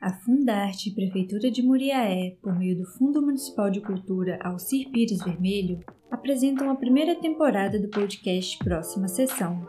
A Fundarte Prefeitura de Muriaé, por meio do Fundo Municipal de Cultura Alcir Pires Vermelho, apresentam a primeira temporada do podcast Próxima Sessão.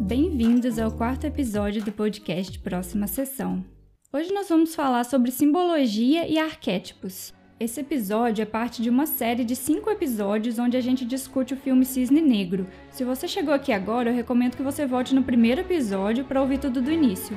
Bem-vindos ao quarto episódio do podcast Próxima Sessão. Hoje nós vamos falar sobre simbologia e arquétipos. Esse episódio é parte de uma série de cinco episódios onde a gente discute o filme Cisne Negro. Se você chegou aqui agora, eu recomendo que você volte no primeiro episódio para ouvir tudo do início.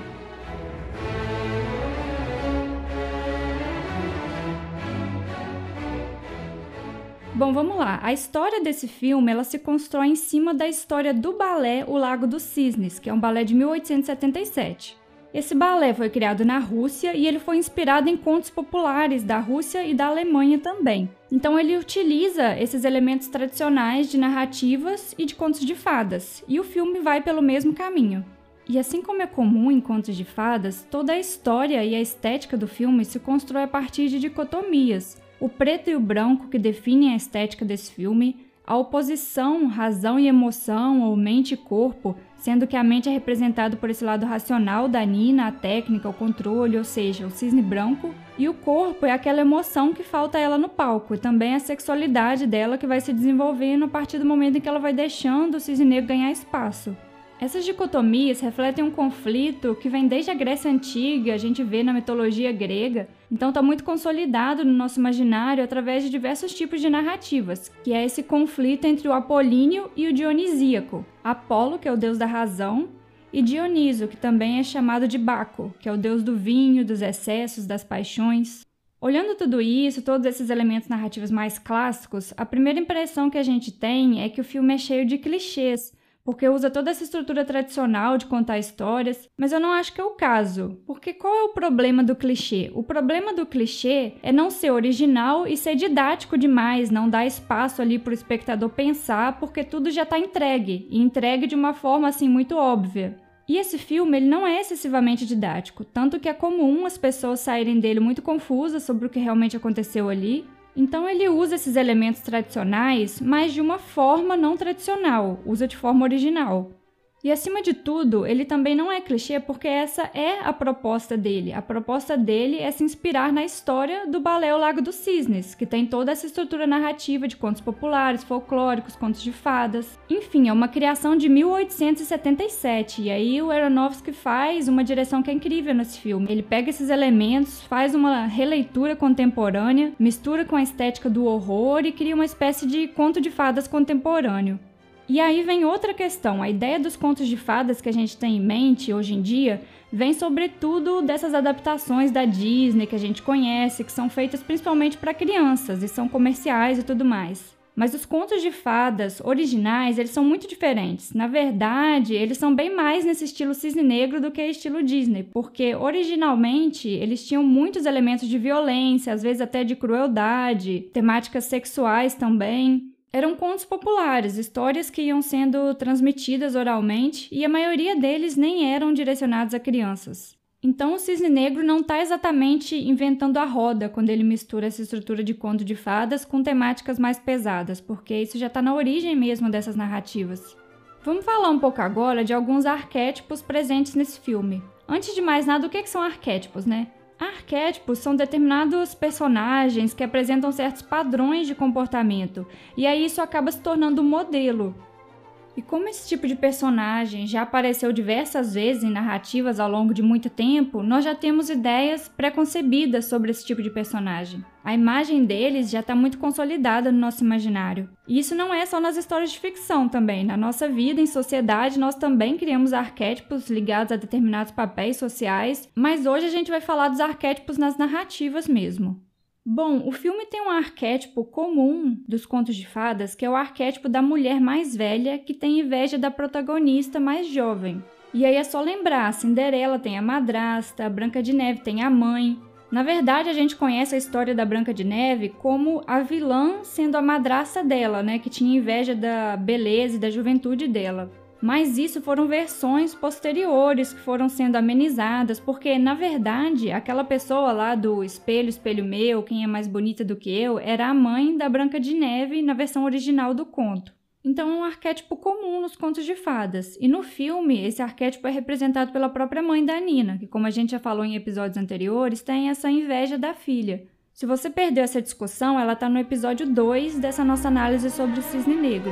Bom, vamos lá. A história desse filme ela se constrói em cima da história do balé O Lago dos Cisnes, que é um balé de 1877. Esse balé foi criado na Rússia e ele foi inspirado em contos populares da Rússia e da Alemanha também. Então ele utiliza esses elementos tradicionais de narrativas e de contos de fadas, e o filme vai pelo mesmo caminho. E assim como é comum em contos de fadas, toda a história e a estética do filme se constrói a partir de dicotomias. O preto e o branco que definem a estética desse filme, a oposição razão e emoção ou mente e corpo, sendo que a mente é representada por esse lado racional da Nina, a técnica, o controle, ou seja, o cisne branco, e o corpo é aquela emoção que falta a ela no palco, e também a sexualidade dela que vai se desenvolvendo a partir do momento em que ela vai deixando o cisne negro ganhar espaço. Essas dicotomias refletem um conflito que vem desde a Grécia Antiga, a gente vê na mitologia grega, então está muito consolidado no nosso imaginário através de diversos tipos de narrativas, que é esse conflito entre o apolíneo e o dionisíaco. Apolo, que é o deus da razão, e Dioniso, que também é chamado de Baco, que é o deus do vinho, dos excessos, das paixões. Olhando tudo isso, todos esses elementos narrativos mais clássicos, a primeira impressão que a gente tem é que o filme é cheio de clichês, porque usa toda essa estrutura tradicional de contar histórias, mas eu não acho que é o caso. Porque qual é o problema do clichê? O problema do clichê é não ser original e ser didático demais, não dar espaço ali para o espectador pensar, porque tudo já está entregue, e entregue de uma forma assim muito óbvia. E esse filme ele não é excessivamente didático, tanto que é comum as pessoas saírem dele muito confusas sobre o que realmente aconteceu ali, então ele usa esses elementos tradicionais, mas de uma forma não tradicional, usa de forma original. E acima de tudo, ele também não é clichê porque essa é a proposta dele. A proposta dele é se inspirar na história do balé O Lago dos Cisnes, que tem toda essa estrutura narrativa de contos populares, folclóricos, contos de fadas. Enfim, é uma criação de 1877. E aí o Aronofsky faz uma direção que é incrível nesse filme. Ele pega esses elementos, faz uma releitura contemporânea, mistura com a estética do horror e cria uma espécie de conto de fadas contemporâneo. E aí vem outra questão: a ideia dos contos de fadas que a gente tem em mente hoje em dia vem sobretudo dessas adaptações da Disney que a gente conhece, que são feitas principalmente para crianças e são comerciais e tudo mais. Mas os contos de fadas originais, eles são muito diferentes. Na verdade, eles são bem mais nesse estilo cisne negro do que estilo Disney, porque originalmente eles tinham muitos elementos de violência, às vezes até de crueldade, temáticas sexuais também. Eram contos populares, histórias que iam sendo transmitidas oralmente e a maioria deles nem eram direcionados a crianças. Então o Cisne Negro não está exatamente inventando a roda quando ele mistura essa estrutura de conto de fadas com temáticas mais pesadas, porque isso já está na origem mesmo dessas narrativas. Vamos falar um pouco agora de alguns arquétipos presentes nesse filme. Antes de mais nada, o que, que são arquétipos, né? Arquétipos são determinados personagens que apresentam certos padrões de comportamento, e aí isso acaba se tornando um modelo. E como esse tipo de personagem já apareceu diversas vezes em narrativas ao longo de muito tempo, nós já temos ideias preconcebidas sobre esse tipo de personagem. A imagem deles já está muito consolidada no nosso imaginário. E isso não é só nas histórias de ficção também. Na nossa vida, em sociedade, nós também criamos arquétipos ligados a determinados papéis sociais, mas hoje a gente vai falar dos arquétipos nas narrativas mesmo. Bom, o filme tem um arquétipo comum dos contos de fadas, que é o arquétipo da mulher mais velha que tem inveja da protagonista mais jovem. E aí é só lembrar, Cinderela tem a madrasta, a Branca de Neve tem a mãe. Na verdade, a gente conhece a história da Branca de Neve como a vilã sendo a madrasta dela, né, que tinha inveja da beleza e da juventude dela. Mas isso foram versões posteriores que foram sendo amenizadas, porque na verdade aquela pessoa lá do espelho, espelho meu, quem é mais bonita do que eu, era a mãe da Branca de Neve na versão original do conto. Então é um arquétipo comum nos contos de fadas. E no filme, esse arquétipo é representado pela própria mãe da Nina, que, como a gente já falou em episódios anteriores, tem essa inveja da filha. Se você perdeu essa discussão, ela está no episódio 2 dessa nossa análise sobre o cisne negro.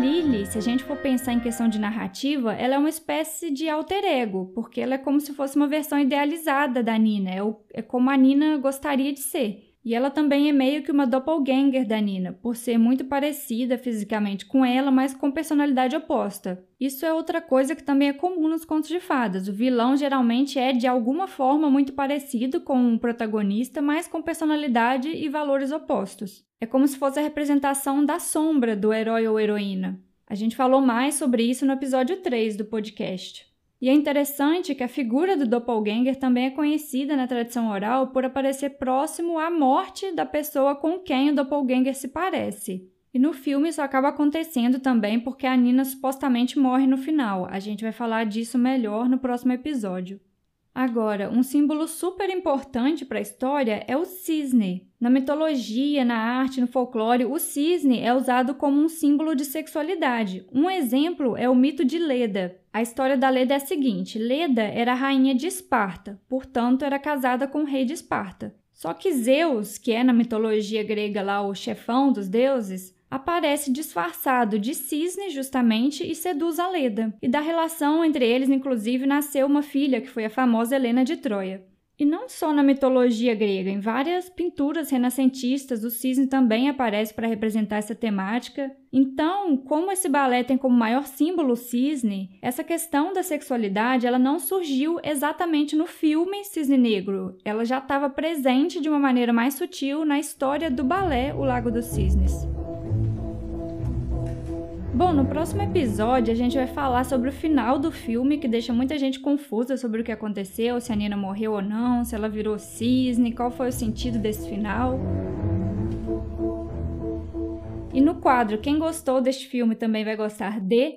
Lily, se a gente for pensar em questão de narrativa, ela é uma espécie de alter ego, porque ela é como se fosse uma versão idealizada da Nina, é, o, é como a Nina gostaria de ser. E ela também é meio que uma doppelganger da Nina, por ser muito parecida fisicamente com ela, mas com personalidade oposta. Isso é outra coisa que também é comum nos contos de fadas. O vilão geralmente é de alguma forma muito parecido com o protagonista, mas com personalidade e valores opostos. É como se fosse a representação da sombra do herói ou heroína. A gente falou mais sobre isso no episódio 3 do podcast. E é interessante que a figura do doppelganger também é conhecida na tradição oral por aparecer próximo à morte da pessoa com quem o doppelganger se parece. E no filme isso acaba acontecendo também porque a Nina supostamente morre no final. A gente vai falar disso melhor no próximo episódio. Agora, um símbolo super importante para a história é o cisne. Na mitologia, na arte, no folclore, o cisne é usado como um símbolo de sexualidade. Um exemplo é o mito de Leda. A história da Leda é a seguinte: Leda era rainha de Esparta, portanto, era casada com o rei de Esparta. Só que Zeus, que é na mitologia grega lá o chefão dos deuses, aparece disfarçado de cisne justamente e seduz a Leda. E da relação entre eles, inclusive, nasceu uma filha, que foi a famosa Helena de Troia. E não só na mitologia grega, em várias pinturas renascentistas, o cisne também aparece para representar essa temática. Então, como esse balé tem como maior símbolo o cisne, essa questão da sexualidade ela não surgiu exatamente no filme Cisne Negro. Ela já estava presente de uma maneira mais sutil na história do balé O Lago dos Cisnes. Bom, no próximo episódio a gente vai falar sobre o final do filme, que deixa muita gente confusa sobre o que aconteceu, se a Nina morreu ou não, se ela virou cisne, qual foi o sentido desse final. E no quadro, quem gostou deste filme também vai gostar de.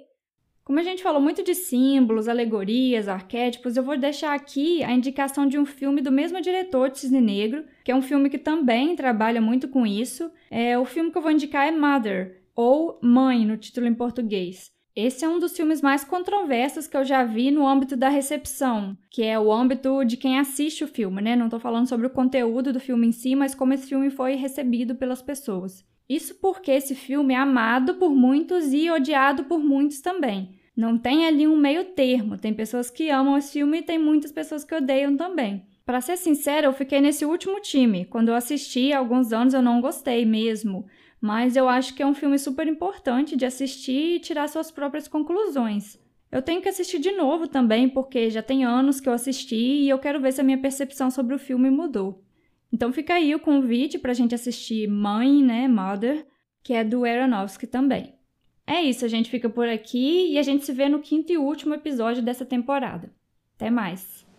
Como a gente falou muito de símbolos, alegorias, arquétipos, eu vou deixar aqui a indicação de um filme do mesmo diretor de Cisne Negro, que é um filme que também trabalha muito com isso. É, o filme que eu vou indicar é Mother, ou Mãe no título em português. Esse é um dos filmes mais controversos que eu já vi no âmbito da recepção, que é o âmbito de quem assiste o filme, né? Não estou falando sobre o conteúdo do filme em si, mas como esse filme foi recebido pelas pessoas. Isso porque esse filme é amado por muitos e odiado por muitos também. Não tem ali um meio termo. Tem pessoas que amam esse filme e tem muitas pessoas que odeiam também. Para ser sincera, eu fiquei nesse último time. Quando eu assisti há alguns anos, eu não gostei mesmo. Mas eu acho que é um filme super importante de assistir e tirar suas próprias conclusões. Eu tenho que assistir de novo também, porque já tem anos que eu assisti e eu quero ver se a minha percepção sobre o filme mudou. Então fica aí o convite para a gente assistir Mãe, né, Mother, que é do Aronofsky também. É isso, a gente fica por aqui e a gente se vê no quinto e último episódio dessa temporada. Até mais!